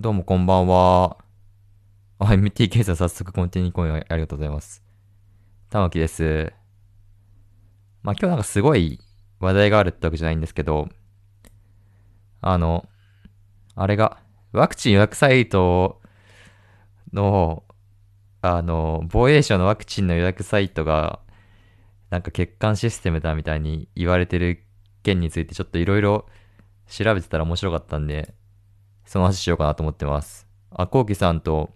どうもこんばんは。MTK さん早速コンティニューコインありがとうございます。玉木です。まあ今日なんかすごい話題があるってわけじゃないんですけど、あの、あれが、ワクチン予約サイトの、あの、防衛省のワクチンの予約サイトが、なんか欠陥システムだみたいに言われてる件についてちょっといろいろ調べてたら面白かったんで、その話しようかなと思ってます。あ、こうきさんと、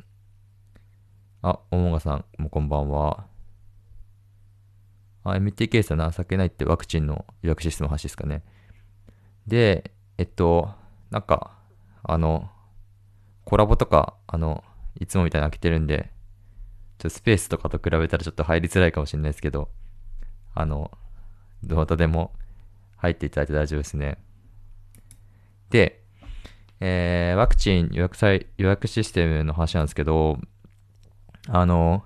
あ、おもがさんもこんばんは。あ、MTK さん情けないってワクチンの予約システムの話ですかね。で、えっと、なんか、あの、コラボとか、あの、いつもみたいに開けてるんで、ちょっとスペースとかと比べたらちょっと入りづらいかもしれないですけど、あの、どなたでも入っていただいて大丈夫ですね。で、えーワクチン予約サイ予約システムの話なんですけど、あの、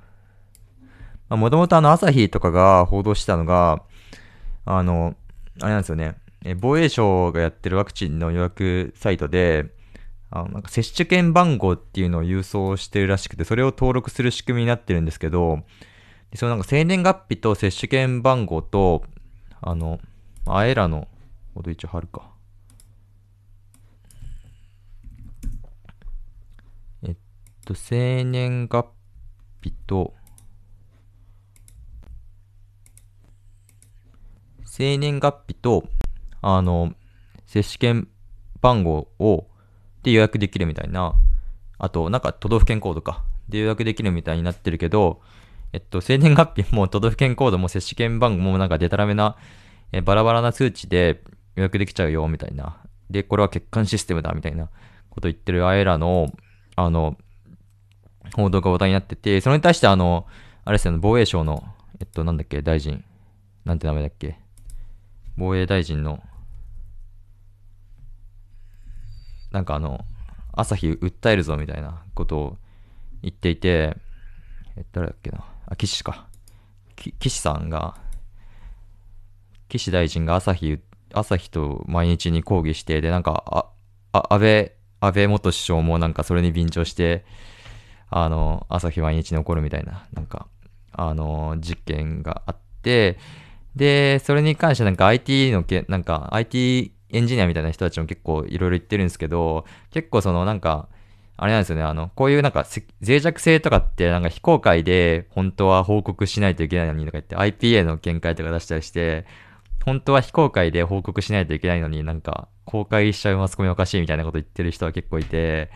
もともとあの、朝日とかが報道したのが、あの、あれなんですよね、え防衛省がやってるワクチンの予約サイトで、あのなんか接種券番号っていうのを郵送してるらしくて、それを登録する仕組みになってるんですけど、そのなんか生年月日と接種券番号と、あの、あえらの、ほど一応貼るか。えっと、生年月日と、生年月日と、あの、接種券番号を、で予約できるみたいな、あと、なんか都道府県コードか、で予約できるみたいになってるけど、えっと、生年月日も都道府県コードも接種券番号もなんかデタラメな、えバラバラな数値で予約できちゃうよ、みたいな。で、これは欠陥システムだ、みたいなこと言ってるあえらの、あの、報道が話題になってて、それに対してあの、あれですよね、防衛省の、えっと、なんだっけ、大臣。なんて名前だっけ。防衛大臣の、なんかあの、朝日訴えるぞみたいなことを言っていて、え、誰だっけな。あ、岸か。岸さんが、岸大臣が朝日、朝日と毎日に抗議して、で、なんか、あ、あ安倍、安倍元首相もなんかそれに便乗して、あの、朝日毎日に起こるみたいな、なんか、あの、実験があって、で、それに関してなんか IT のけ、なんか IT エンジニアみたいな人たちも結構いろいろ言ってるんですけど、結構そのなんか、あれなんですよね、あの、こういうなんか脆弱性とかってなんか非公開で本当は報告しないといけないのにとか言って IPA の見解とか出したりして、本当は非公開で報告しないといけないのになんか公開しちゃうマスコミおかしいみたいなこと言ってる人は結構いて、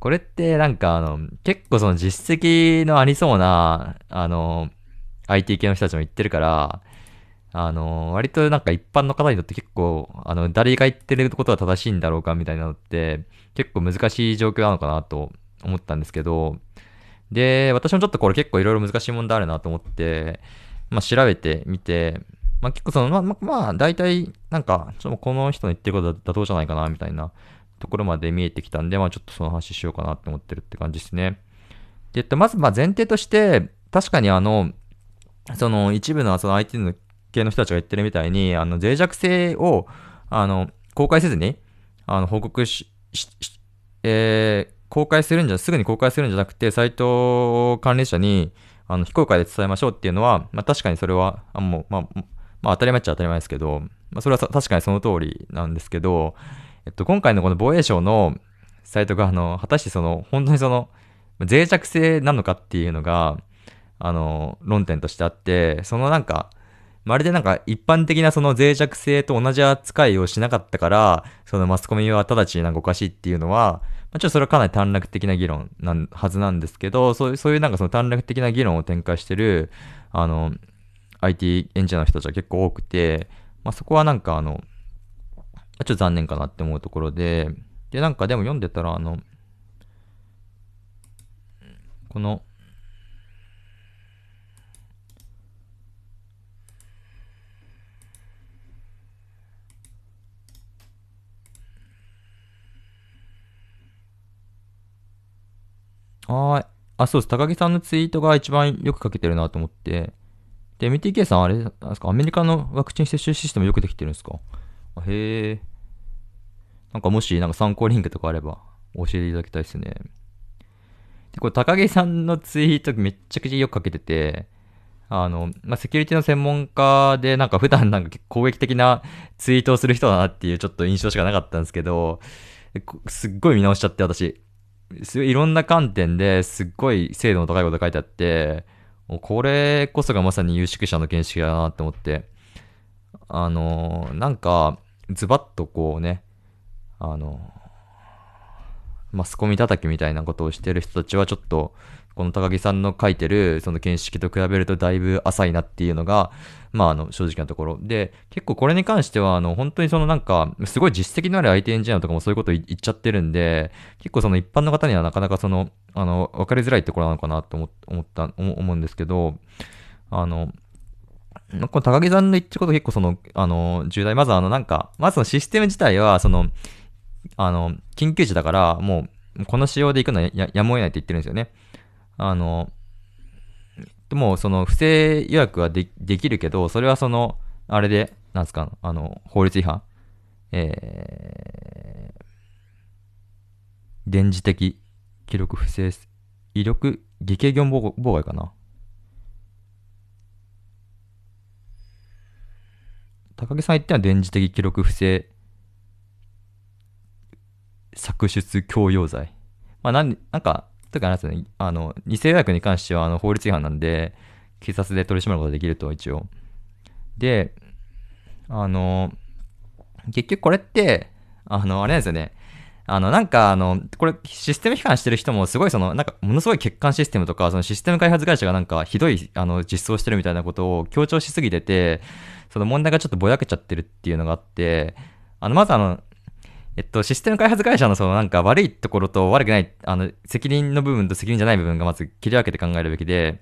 これってなんかあの、結構その実績のありそうな、あの、IT 系の人たちも言ってるから、あの、割となんか一般の方にとって結構、あの、誰が言ってることが正しいんだろうかみたいなのって、結構難しい状況なのかなと思ったんですけど、で、私もちょっとこれ結構いろいろ難しい問題あるなと思って、まあ調べてみて、まあ結構その、まあ、まあ、大体、なんか、ちょっとこの人の言ってることは妥当じゃないかな、みたいなところまで見えてきたんで、まあちょっとその話しようかなって思ってるって感じですね。で、えっと、まず、まあ前提として、確かにあの、その一部のその IT の系の人たちが言ってるみたいに、あの、脆弱性を、あの、公開せずに、あの、報告し、し、しえー公開するんじゃ、すぐに公開するんじゃなくて、サイト管理者に、あの、非公開で伝えましょうっていうのは、まあ確かにそれは、あもう、まあ、まあ当たり前っちゃ当たり前ですけど、まあそれは確かにその通りなんですけど、えっと、今回のこの防衛省のサイトが、あの、果たしてその、本当にその、脆弱性なのかっていうのが、あの、論点としてあって、そのなんか、まるでなんか一般的なその脆弱性と同じ扱いをしなかったから、そのマスコミは直ちになんかおかしいっていうのは、まあ、ちょっとそれはかなり短絡的な議論なはずなんですけど、そういう、そういうなんかその短絡的な議論を展開してる、あの、IT エンジニアの人たちは結構多くて、まあ、そこはなんかあの、ちょっと残念かなって思うところで、で、なんかでも読んでたら、あの、この、あーあ、そうです。高木さんのツイートが一番よく書けてるなと思って。で、MTK さん、あれですか、アメリカのワクチン接種システムよくできてるんですか？へえ。なんかもし、なんか参考リンクとかあれば教えていただきたいですね。で、これ高木さんのツイートめっちゃくちゃよく書けてて、あの、まあ、セキュリティの専門家で、なんか普段なんか攻撃的なツイートをする人だなっていうちょっと印象しかなかったんですけど、すっごい見直しちゃって私。すごいいろんな観点ですっごい精度の高いこと書いてあって、これこそがまさに有識者の見識だなって思って、あの、なんか、ズバッとこうね、あの、マスコミ叩きみたいなことをしてる人たちはちょっと、この高木さんの書いてるその見識と比べるとだいぶ浅いなっていうのが、まああの正直なところ。で、結構これに関してはあの本当にそのなんかすごい実績のある IT エンジニアとかもそういうこと言っちゃってるんで、結構その一般の方にはなかなかその、あの、わかりづらいところなのかなと思った、思うんですけど、あの、この高木さんの言ってること結構その、あの、重大。まずあのなんか、まずそのシステム自体はその、あの、緊急時だから、もう、この仕様で行くのはややむを得ないって言ってるんですよね。あの、でも、その、不正予約はでできるけど、それはその、あれで、なんですか、あの、法律違反えー、電磁的記録不正、威力、偽計業務妨害かな。高木さん言っては電磁的記録不正作出強要罪。まあ、なん、なんか、とかなんですね、あの、偽予約に関してはあの法律違反なんで、警察で取り締まることができると、一応。で、あの、結局これって、あの、あれなんですよね。あの、なんか、あの、これ、システム批判してる人も、すごいその、なんか、ものすごい欠陥システムとか、そのシステム開発会社がなんか、ひどい、あの、実装してるみたいなことを強調しすぎてて、その問題がちょっとぼやけちゃってるっていうのがあって、あの、まずあの、えっと、システム開発会社のそのなんか悪いところと悪くない、あの、責任の部分と責任じゃない部分がまず切り分けて考えるべきで、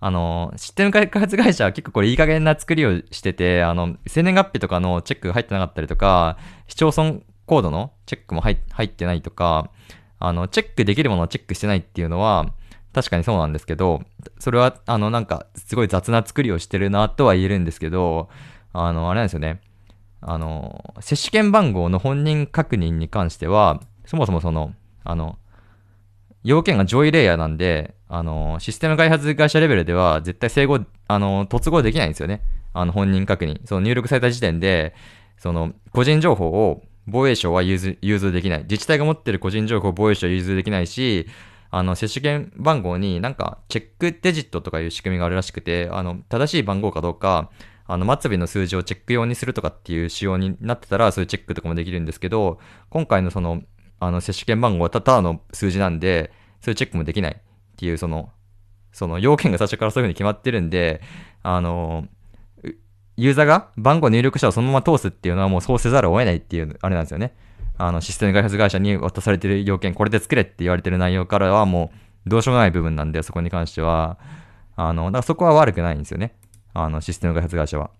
あの、システム開発会社は結構これいい加減な作りをしてて、あの、生年月日とかのチェックが入ってなかったりとか、市町村コードのチェックも入ってないとか、あの、チェックできるものをチェックしてないっていうのは、確かにそうなんですけど、それは、あの、なんか、すごい雑な作りをしてるなとは言えるんですけど、あの、あれなんですよね。あの、接種券番号の本人確認に関しては、そもそもその、あの、要件が上位レイヤーなんで、あの、システム開発会社レベルでは絶対整合、あの、突合できないんですよね。あの、本人確認。その入力された時点で、その、個人情報を防衛省は融通融通できない。自治体が持ってる個人情報を防衛省は融通できないし、あの、接種券番号になんか、チェックデジットとかいう仕組みがあるらしくて、あの、正しい番号かどうか、あの、末尾の数字をチェック用にするとかっていう仕様になってたら、そういうチェックとかもできるんですけど、今回のその、あの、接種券番号はただの数字なんで、そういうチェックもできないっていう、その、その要件が最初からそういう風に決まってるんで、あの、ユーザーが番号入力者をそのまま通すっていうのはもうそうせざるを得ないっていう、あれなんですよね。あの、システム開発会社に渡されてる要件、これで作れって言われてる内容からはもう、どうしようもない部分なんで、そこに関しては、あの、だからそこは悪くないんですよね。あの、システム開発会社は。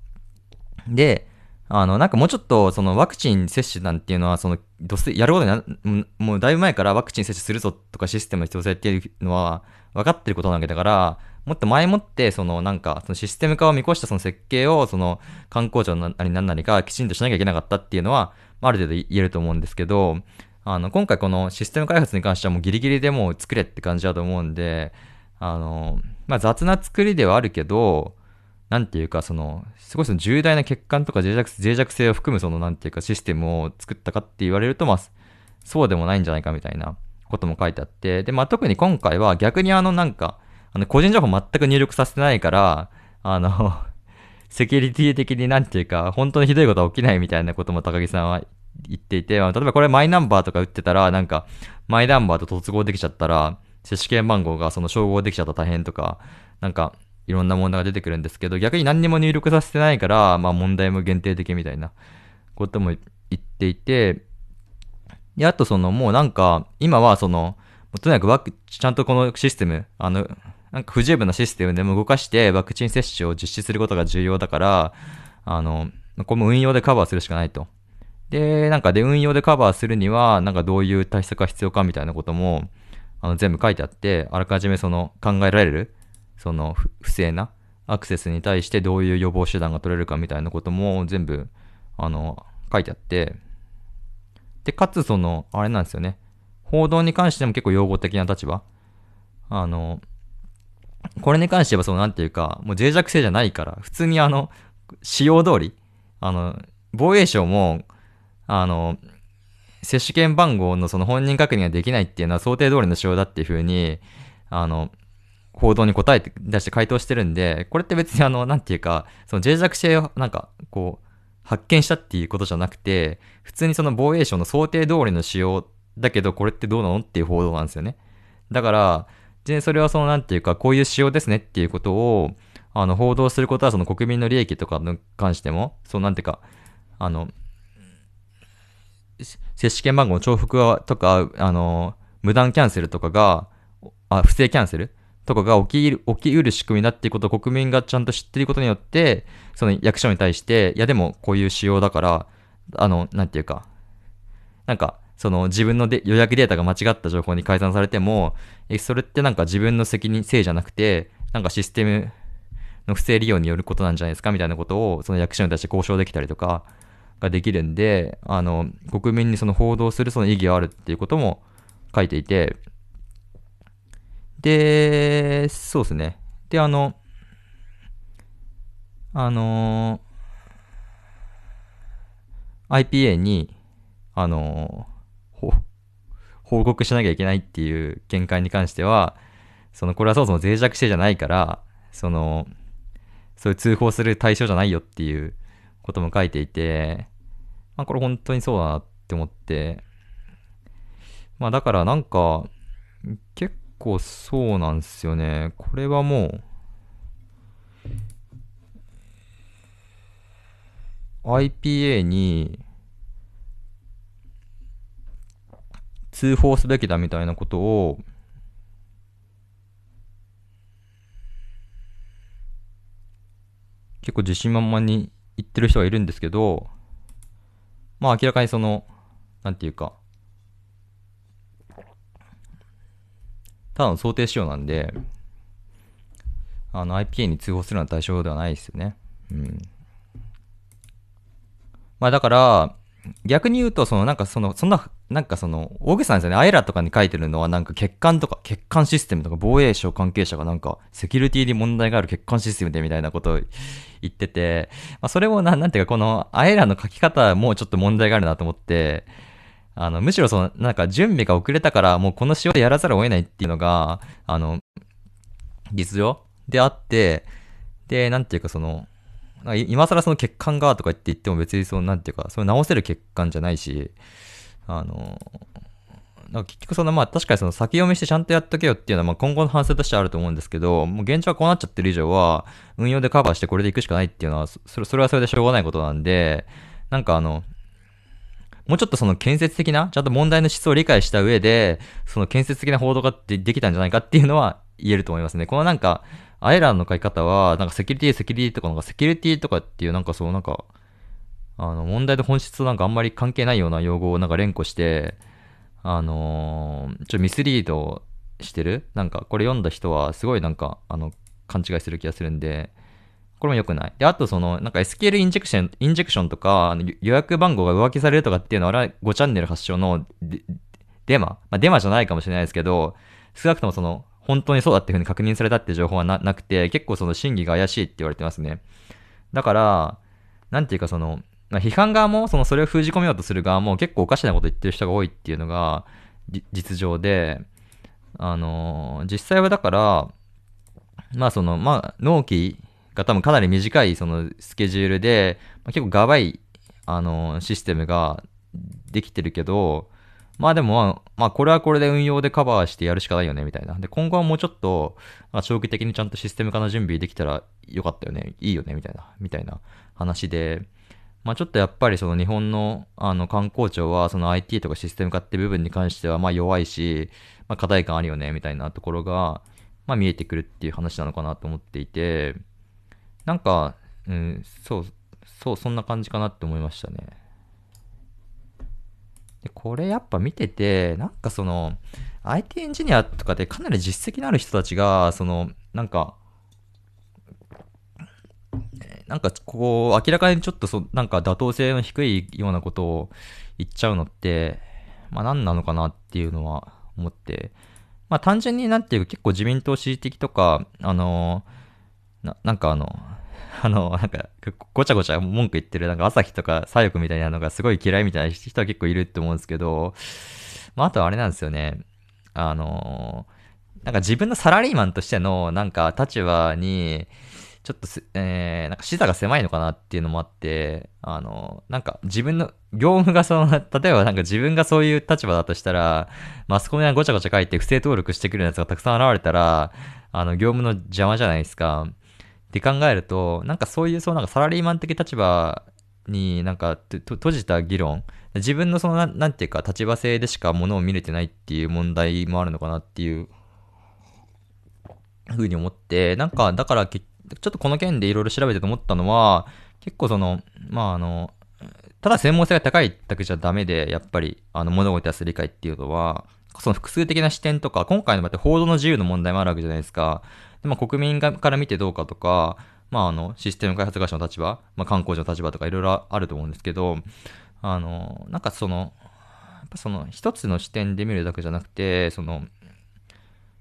で、あの、なんかもうちょっと、そのワクチン接種なんていうのは、その、どす、やることにな、もうだいぶ前からワクチン接種するぞとかシステムの必要性っていうのは分かってることなわけだから、もっと前もって、そのなんか、そのシステム化を見越したその設計を、その観光庁なり何なりかきちんとしなきゃいけなかったっていうのは、ある程度言えると思うんですけど、あの、今回このシステム開発に関してはもうギリギリでもう作れって感じだと思うんで、あの、まあ、雑な作りではあるけど、なんていうか、その、すごいその重大な欠陥とか脆弱脆弱性を含むその、なんていうか、システムを作ったかって言われると、まあ、そうでもないんじゃないかみたいなことも書いてあって、で、まあ、特に今回は逆にあの、なんか、あの、個人情報全く入力させてないから、あのセキュリティ的になんていうか、本当にひどいことは起きないみたいなことも高木さんは言っていて、まあ、例えばこれマイナンバーとか打ってたら、なんか、マイナンバーと突合できちゃったら、接種券番号がその照合できちゃったら大変とか、なんか、いろんな問題が出てくるんですけど、逆に何にも入力させてないから、まあ問題も限定的みたいなことも言っていて、で、あとそのもうなんか、今はその、とにかくワク、ちゃんとこのシステム、あの、なんか不十分なシステムでも動かしてワクチン接種を実施することが重要だから、あの、これも運用でカバーするしかないと。で、なんかで運用でカバーするには、なんかどういう対策が必要かみたいなことも、あの全部書いてあって、あらかじめその考えられるその不正なアクセスに対してどういう予防手段が取れるかみたいなことも全部、あの、書いてあって、で、かつその、あれなんですよね。報道に関しても結構用語的な立場。あの、これに関してはそのなんていうか、もう脆弱性じゃないから、普通にあの、使用通り、あの、防衛省も、あの、接種券番号のその本人確認ができないっていうのは想定通りの仕様だっていうふうに、あの、報道に答えて出して回答してるんで、これって別にあの、なんていうか、その脆弱性をなんか、こう、発見したっていうことじゃなくて、普通にその防衛省の想定通りの仕様だけど、これってどうなのっていう報道なんですよね。だから、全然それはその、なんていうか、こういう仕様ですねっていうことを、あの、報道することはその国民の利益とかに関しても、そうなんていうか、あの、接種券番号の重複とか、あの、無断キャンセルとかが、あ、不正キャンセルとかが起きる、起きうる仕組みだっていうことを国民がちゃんと知っていることによって、その役所に対して、いやでもこういう仕様だから、あの、なんていうか、なんか、その自分ので予約データが間違った情報に改ざんされても、え、それってなんか自分の責任、せいじゃなくて、なんかシステムの不正利用によることなんじゃないですかみたいなことを、その役所に対して交渉できたりとかができるんで、あの、国民にその報道するその意義があるっていうことも書いていて、で、そうですね。で、あの、あの、IPA に、あの、報告しなきゃいけないっていう見解に関しては、その、これはそもそも脆弱性じゃないから、その、そういう通報する対象じゃないよっていうことも書いていて、まあこれ本当にそうだなって思って、まあだからなんか、結構そうなんですよね。これはもう、IPA に通報すべきだみたいなことを結構自信満々に言ってる人がいるんですけど、まあ明らかにその、なんていうか、ただの想定仕様なんで、あの IPA に通報するような対象ではないですよね。うん。まあだから、逆に言うと、そのなんかその、そんな、なんかその、大げさなんですよね。アイラとかに書いてるのはなんか欠陥とか、欠陥システムとか防衛省関係者がなんか、セキュリティに問題がある欠陥システムでみたいなことを言ってて、まあそれもな、なんていうかこのアイラの書き方もちょっと問題があるなと思って、あの、むしろその、なんか準備が遅れたから、もうこの仕様でやらざるを得ないっていうのが、あの、実情であって、で、なんていうかその、今更その欠陥がとか言って言っても別にその、なんていうか、それ直せる欠陥じゃないし、あの、なんか結局そのまあ確かにその先読みしてちゃんとやっとけよっていうのはまあ今後の反省としてあると思うんですけど、もう現状はこうなっちゃってる以上は運用でカバーしてこれでいくしかないっていうのは、それそれはそれでしょうがないことなんで、なんかあの、もうちょっとその建設的な、ちゃんと問題の思想を理解した上で、その建設的な報道ができたんじゃないかっていうのは言えると思いますね。このなんか、アイランの書き方は、なんかセキュリティ、セキュリティとか、なんかセキュリティとかっていうなんかそうなんか、あの、問題と本質となんかあんまり関係ないような用語をなんか連呼して、あのー、ちょっとミスリードしてる？なんか、これ読んだ人はすごいなんか、あの、勘違いする気がするんで、これも良くない。で、あとその、なんか SQL インジェクション、インジェクションとか、予約番号が浮気されるとかっていうのは、あれは5チャンネル発祥のデマまあ、デマじゃないかもしれないですけど、少なくともその、本当にそうだっていうふうに確認されたって情報はなくて、結構その真偽が怪しいって言われてますね。だから、なんていうかその、批判側も、そのそれを封じ込めようとする側も結構おかしなこと言ってる人が多いっていうのが、実情で、あのー、実際はだから、まあその、まあ、納期が多分かなり短いそのスケジュールで、まあ、結構がばい、あの、システムができてるけど、まあでも、まあこれはこれで運用でカバーしてやるしかないよね、みたいな。で、今後はもうちょっと、まあ、長期的にちゃんとシステム化の準備できたらよかったよね、いいよね、みたいな、みたいな話で、まあちょっとやっぱりその日本のあの観光庁はその IT とかシステム化って部分に関してはま弱いし、まあ課題感あるよね、みたいなところが、ま見えてくるっていう話なのかなと思っていて、なんか、うん、そう、そう、そんな感じかなって思いましたね。で、これやっぱ見てて、なんかその、IT エンジニアとかでかなり実績のある人たちが、その、なんか、なんかこう、明らかにちょっとそ、なんか妥当性の低いようなことを言っちゃうのって、まあ何なのかなっていうのは思って、まあ単純になんていうか結構自民党支持的とか、あのななんかあの、あの、なんか、ごちゃごちゃ文句言ってる、なんか朝日とか左翼みたいなのがすごい嫌いみたいな人は結構いるって思うんですけど、まああとはあれなんですよね。あのなんか自分のサラリーマンとしての、なんか立場に、ちょっとえー、なんか視座が狭いのかなっていうのもあって、あの、なんか自分の、業務がその、例えばなんか自分がそういう立場だとしたら、マスコミがごちゃごちゃ書いて不正登録してくるやつがたくさん現れたら、あの、業務の邪魔じゃないですか。って考えると、なんかそういう、そうなんかサラリーマン的立場になんか閉じた議論、自分のそのな、なんていうか立場性でしかものを見れてないっていう問題もあるのかなっていうふうに思って、なんか、だから結ちょっとこの件でいろいろ調べてと思ったのは、結構その、まああの、ただ専門性が高いだけじゃダメで、やっぱり、あの、物事やす理解っていうのは、その複数的な視点とか、今回の場合って報道の自由の問題もあるわけじゃないですか。で、まあ、国民から見てどうかとか、まあ、あの、システム開発会社の立場、まあ、観光地の立場とかいろいろあると思うんですけど、あの、なんかその、やっぱその、一つの視点で見るだけじゃなくて、その、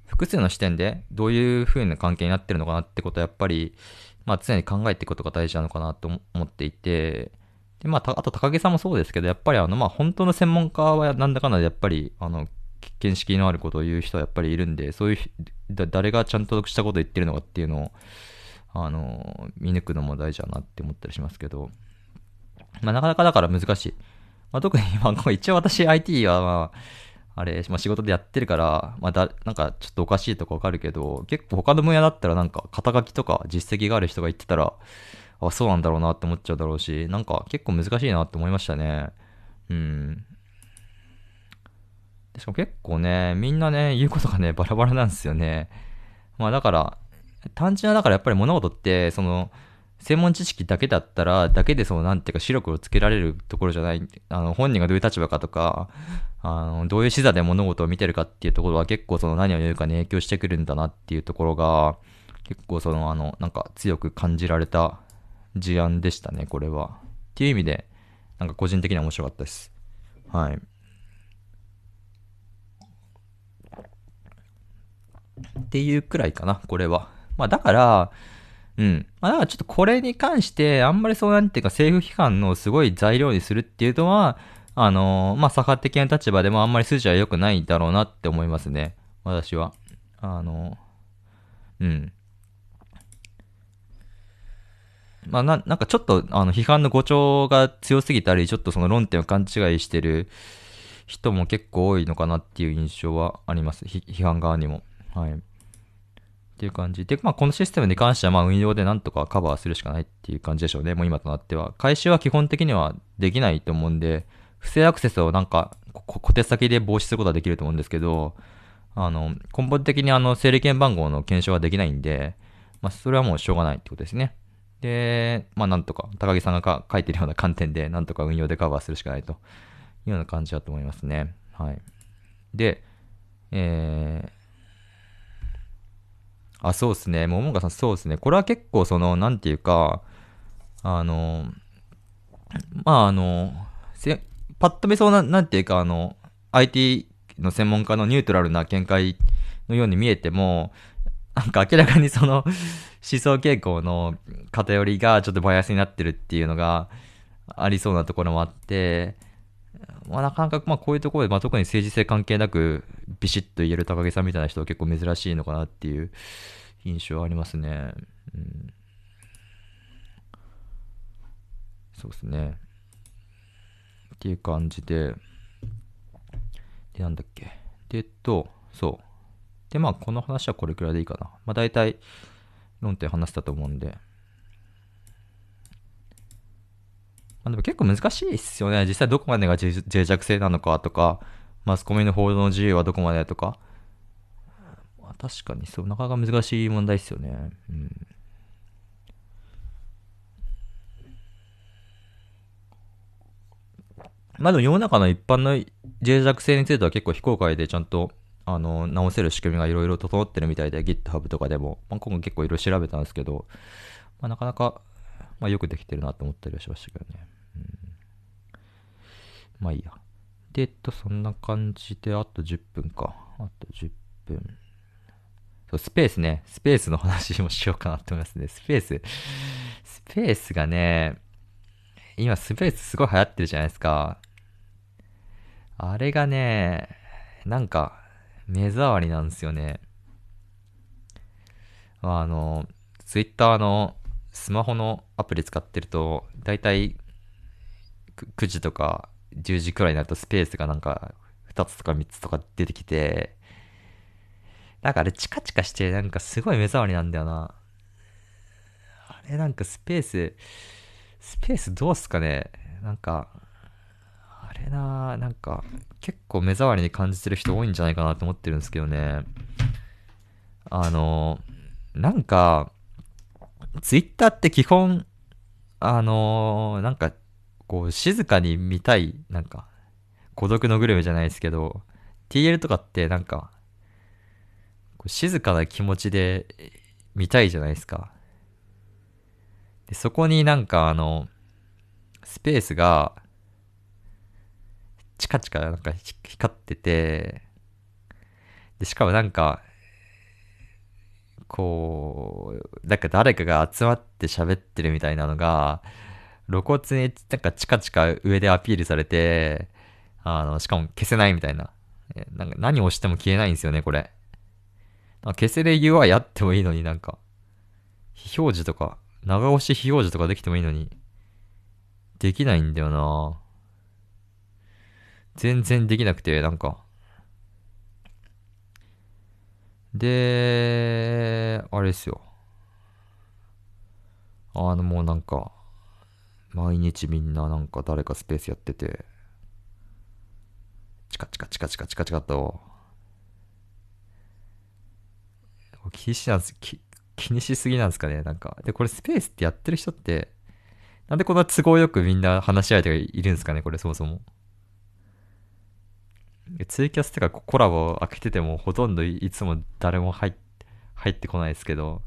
複数の視点でどういう風な関係になってるのかなってことはやっぱり、まあ常に考えていくことが大事なのかなと思っていて、で、まあ、あと高木さんもそうですけど、やっぱりあの、まあ本当の専門家はなんだかんだでやっぱり、あの、見識のあることを言う人はやっぱりいるんで、そういう、誰がちゃんとしたことを言ってるのかっていうのを、あの、見抜くのも大事だなって思ったりしますけど、まあなかなかだから難しい。まあ特に、まあ一応私 IT はまあ、あれ、まあ、仕事でやってるから、まあだ、なんかちょっとおかしいとこわかるけど、結構他の分野だったらなんか肩書きとか実績がある人が言ってたら、あ、そうなんだろうなって思っちゃうだろうし、なんか結構難しいなって思いましたね。うん。しかも結構ね、みんなね、言うことがね、バラバラなんですよね。まあだから、単純なだからやっぱり物事って、その、専門知識だけだったら、だけでその、なんていうか、白黒をつけられるところじゃない、あの、本人がどういう立場かとか、あの、どういう視座で物事を見てるかっていうところは結構その何を言うかに影響してくるんだなっていうところが、結構その、あの、なんか強く感じられた事案でしたね、これは。っていう意味で、なんか個人的には面白かったです。はい。っていうくらいかな、これは。まあだから、うん。まあ、だからちょっとこれに関して、あんまりそうなんていうか政府批判のすごい材料にするっていうのは、あのー、まあ、左派的な立場でもあんまり筋は良くないだろうなって思いますね。私は。あのー、うん。まあ、な、なんかちょっと、あの、批判の誤調が強すぎたり、ちょっとその論点を勘違いしてる人も結構多いのかなっていう印象はあります。批判側にも。はい。っていう感じで、まあ、このシステムに関してはまあ運用でなんとかカバーするしかないっていう感じでしょうね。もう今となっては。回収は基本的にはできないと思うんで、不正アクセスをなんか小手先で防止することはできると思うんですけど、あの、根本的にあの、整理券番号の検証はできないんで、まあ、それはもうしょうがないってことですね。で、まあ、なんとか、高木さんが書いてるような観点で、なんとか運用でカバーするしかないというような感じだと思いますね。はい。で、えー、あ、そうですね。桃川さん、そうですね。これは結構、その、なんていうか、あの、まあ、あの、パッと見そうな、なんていうか、あの、IT の専門家のニュートラルな見解のように見えても、なんか明らかにその思想傾向の偏りがちょっとバイアスになってるっていうのがありそうなところもあって、まあ、なかなか、まあ、こういうところで、まあ、特に政治性関係なく、ビシッと言える高木さんみたいな人は結構珍しいのかなっていう印象はありますね。うん、そうですね。っていう感じで、で、なんだっけ。で、と、そう。で、まあ、この話はこれくらいでいいかな。まあ、大体、論点話したと思うんで、まあ、でも結構難しいっすよね。実際どこまでが脆弱性なのかとか、マスコミの報道の自由はどこまでとか。まあ、確かにそう、なかなか難しい問題っすよね。うん。まあでも世の中の一般の脆弱性については結構非公開でちゃんとあの直せる仕組みがいろいろ整ってるみたいで GitHub とかでも、まあ、今後結構いろいろ調べたんですけど、まあ、なかなか、まあ、よくできてるなと思ったりはしましたけどね。まあいいや。でえっと、そんな感じで、あと10分か。あと10分。そう、スペースね。スペースの話もしようかなと思いますね。スペース。スペースがね、今スペースすごい流行ってるじゃないですか。あれがね、なんか、目障りなんですよね。あの、ツイッターのスマホのアプリ使ってると、だいたい9時とか10時くらいになるとスペースがなんか2つとか3つとか出てきて、なんかあれチカチカしてなんかすごい目障りなんだよな。あれなんかスペース、スペースどうすかねなんか、あれななんか結構目障りに感じてる人多いんじゃないかなと思ってるんですけどね。あの、なんか、ツイッターって基本、あのなんか、こう、静かに見たい、なんか、孤独のグルメじゃないですけど、TL とかってなんか、静かな気持ちで見たいじゃないですか。で、そこになんかあの、スペースが、チカチカなんか光ってて、で、しかもなんか、こう、なんか誰かが集まって喋ってるみたいなのが、露骨になんかチカチカ上でアピールされて、あの、しかも消せないみたいな。なんか何を押しても消えないんですよね、これ。消せる UI やってもいいのになんか、非表示とか、長押し非表示とかできてもいいのに、できないんだよな全然できなくて、なんか。で、あれですよ。あのもうなんか、毎日みんななんか誰かスペースやってて、チカチカチカチカチカチカと、気にしなんす気気にしすぎなんですかねなんか。で、これスペースってやってる人って、なんでこんな都合よくみんな話し合いとかいるんですかねこれそもそも。ツイキャスとかコラボ開けててもほとんどいつも誰も入入ってこないですけど。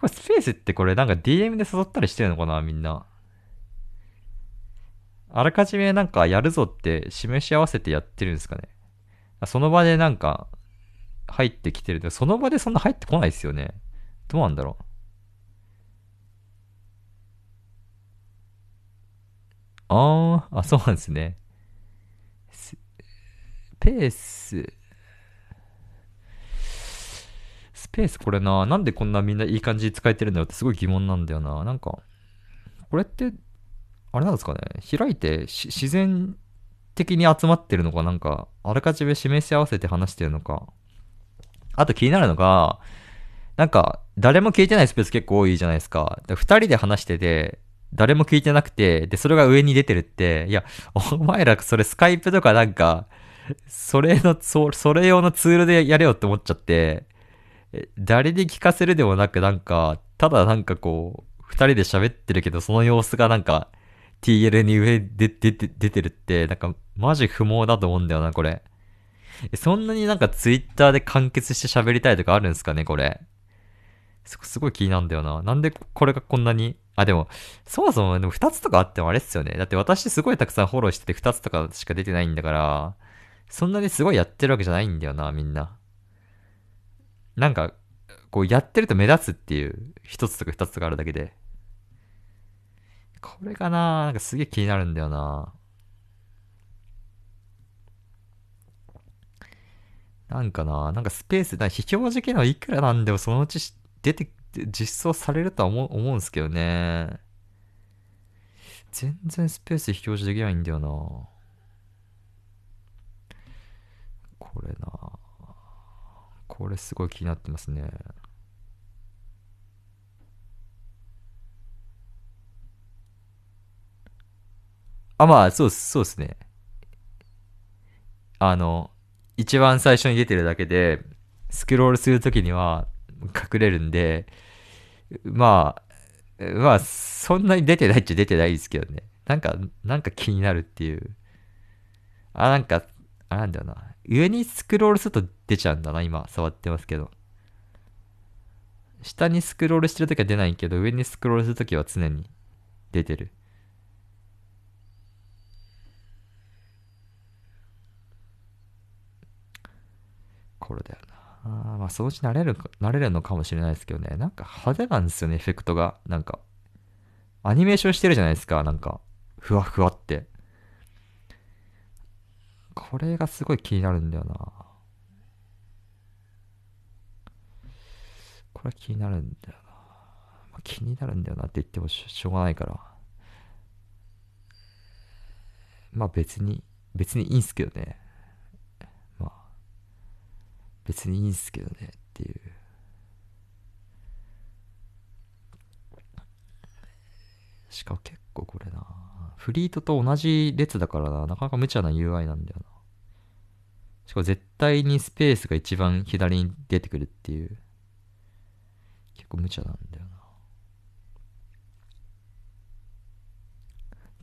これスペースってこれなんか DM で誘ったりしてるのかなみんな。あらかじめなんかやるぞって示し合わせてやってるんですかねその場でなんか入ってきてる。その場でそんな入ってこないですよね。どうなんだろう。ああ、あ、そうなんですね。スペース、スペースこれな、なんでこんなみんないい感じに使えてるんだろうってすごい疑問なんだよな。なんか、これって、あれなんですかね。開いて自然的に集まってるのか、なんか、あらかじめ示し合わせて話してるのか？あと気になるのが、なんか、誰も聞いてないスペース結構多いじゃないですか。二人で話してて、誰も聞いてなくて、で、それが上に出てるって、いや、お前らそれスカイプとかなんか、それの、そそれ用のツールでやれよって思っちゃって、誰に聞かせるでもなくなんか、ただなんかこう、二人で喋ってるけど、その様子がなんか、TL に上で出て、出てるって、なんか、マジ不毛だと思うんだよな、これ。そんなになんかツイッターで完結して喋りたいとかあるんですかね、これ。すごい気になるんだよな。なんでこれがこんなに？あ、でも、そもそもでも2つとかあってもあれっすよね。だって私すごいたくさんフォローしてて2つとかしか出てないんだから、そんなにすごいやってるわけじゃないんだよな、みんな。なんか、こうやってると目立つっていう、1つとか2つとかあるだけで。これがな、なんかすげえ気になるんだよな。なんかな、なんかスペース、な非表示機能いくらなんでもそのうち出て、実装されるとは思思うんすけどね。全然スペース非表示できないんだよな。これな。これすごい気になってますね。あ、まあ、そうそうですね。あの、一番最初に出てるだけで、スクロールするときには隠れるんで、まあ、まあ、そんなに出てないっちゃ出てないですけどね。なんか、なんか気になるっていう。あ、なんか、あ、なんだよな。上にスクロールすると出ちゃうんだな、今、触ってますけど。下にスクロールしてるときは出ないけど、上にスクロールするときは常に出てる。これだよな。あまあ、そのうち慣れる、慣れるのかもしれないですけどね。なんか派手なんですよね、エフェクトが。なんか、アニメーションしてるじゃないですか、なんか、ふわふわって。これがすごい気になるんだよな。これ気になるんだよな。まあ、気になるんだよなって言ってもしょうがないから。まあ別に、別にいいんすけどね。まあ、別にいいんすけどねっていう。しかも結構これな、フリートと同じ列だからな、なかなか無茶な UI なんだよな。しかも絶対にスペースが一番左に出てくるっていう。結構無茶なんだよな。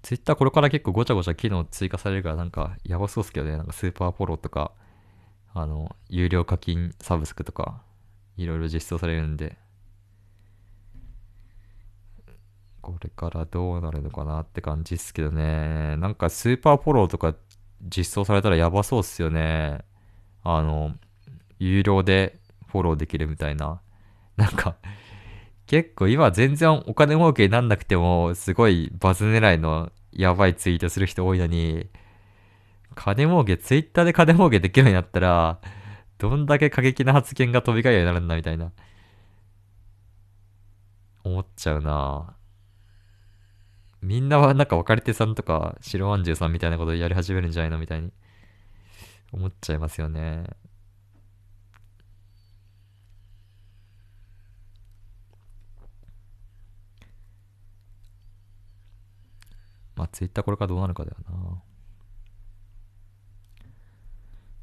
ツイッターこれから結構ごちゃごちゃ機能追加されるからなんかやばそうっすけどね。なんかスーパーフォローとか、あの、有料課金サブスクとか、いろいろ実装されるんで、これからどうなるのかなって感じっすけどね。なんかスーパーフォローとか実装されたらやばそうっすよね。あの、有料でフォローできるみたいな。なんか、結構今全然お金儲けになんなくても、すごいバズ狙いのやばいツイートする人多いのに、金儲け、ツイッターで金儲けできるようになったら、どんだけ過激な発言が飛び交うようになるんだみたいな。思っちゃうなみんなはなんか別れ手さんとか白まんじゅうさんみたいなことやり始めるんじゃないのみたいに思っちゃいますよね。まあ、ツイッターこれからどうなるかだよな。っ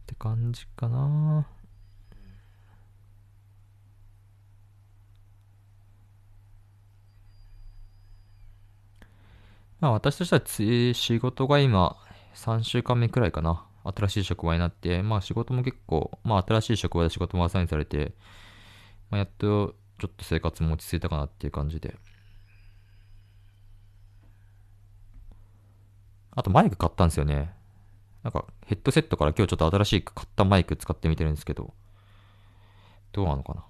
て感じかな。まあ私としてはつ仕事が今3週間目くらいかな。新しい職場になって、まあ仕事も結構、まあ新しい職場で仕事もアサインされて、まあ、やっとちょっと生活も落ち着いたかなっていう感じで。あとマイク買ったんですよね。なんかヘッドセットから今日ちょっと新しい買ったマイク使ってみてるんですけど、どうなのかな。っ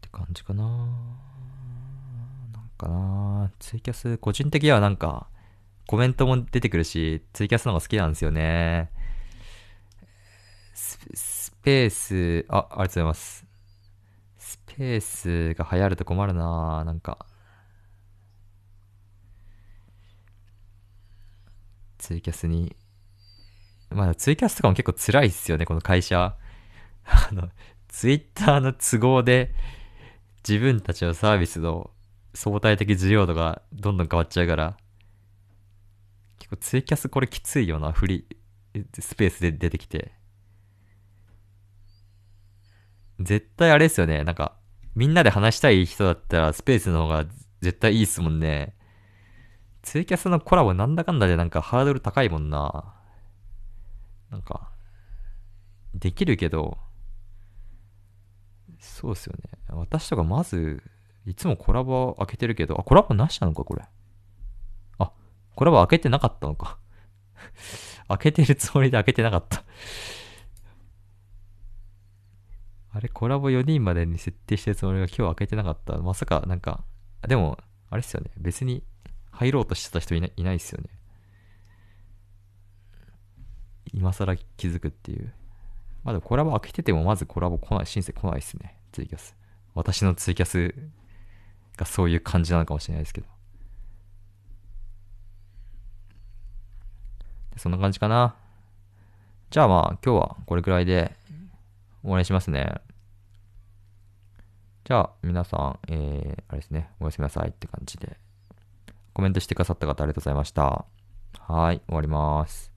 て感じかな。なんかな、ツイキャス、個人的にはなんか、コメントも出てくるし、ツイキャスの方が好きなんですよね。スペース、あ、ありがとうございます。スペースが流行ると困るななんか。ツイキャスに。まあ、ツイキャスとかも結構辛いっすよね、この会社。あの、ツイッターの都合で、自分たちのサービスの相対的需要度がどんどん変わっちゃうから、結構ツイキャスこれきついよな、フリー、スペースで出てきて。絶対あれですよね、なんか、みんなで話したい人だったらスペースの方が絶対いいっすもんね。ツイキャスのコラボなんだかんだでなんかハードル高いもんな。なんか、できるけど、そうっすよね。私とかまず、いつもコラボ開けてるけど、あ、コラボなしなのか、これ。あ、コラボ開けてなかったのか。開けてるつもりで開けてなかったあれ、コラボ4人までに設定してるつもりが今日開けてなかった。まさか、なんか、でも、あれっすよね。別に入ろうとしてた人いないいないっすよね。今更気づくっていう。まだコラボ開けててもまずコラボ来ない、申請来ないっすね。ツイキャス。私のツイキャスがそういう感じなのかもしれないですけど。そんな感じかな。じゃあまあ今日はこれくらいで終わりしますね。じゃあ、皆さん、えー、あれですね、おやすみなさいって感じで、コメントしてくださった方ありがとうございました。はい、終わります。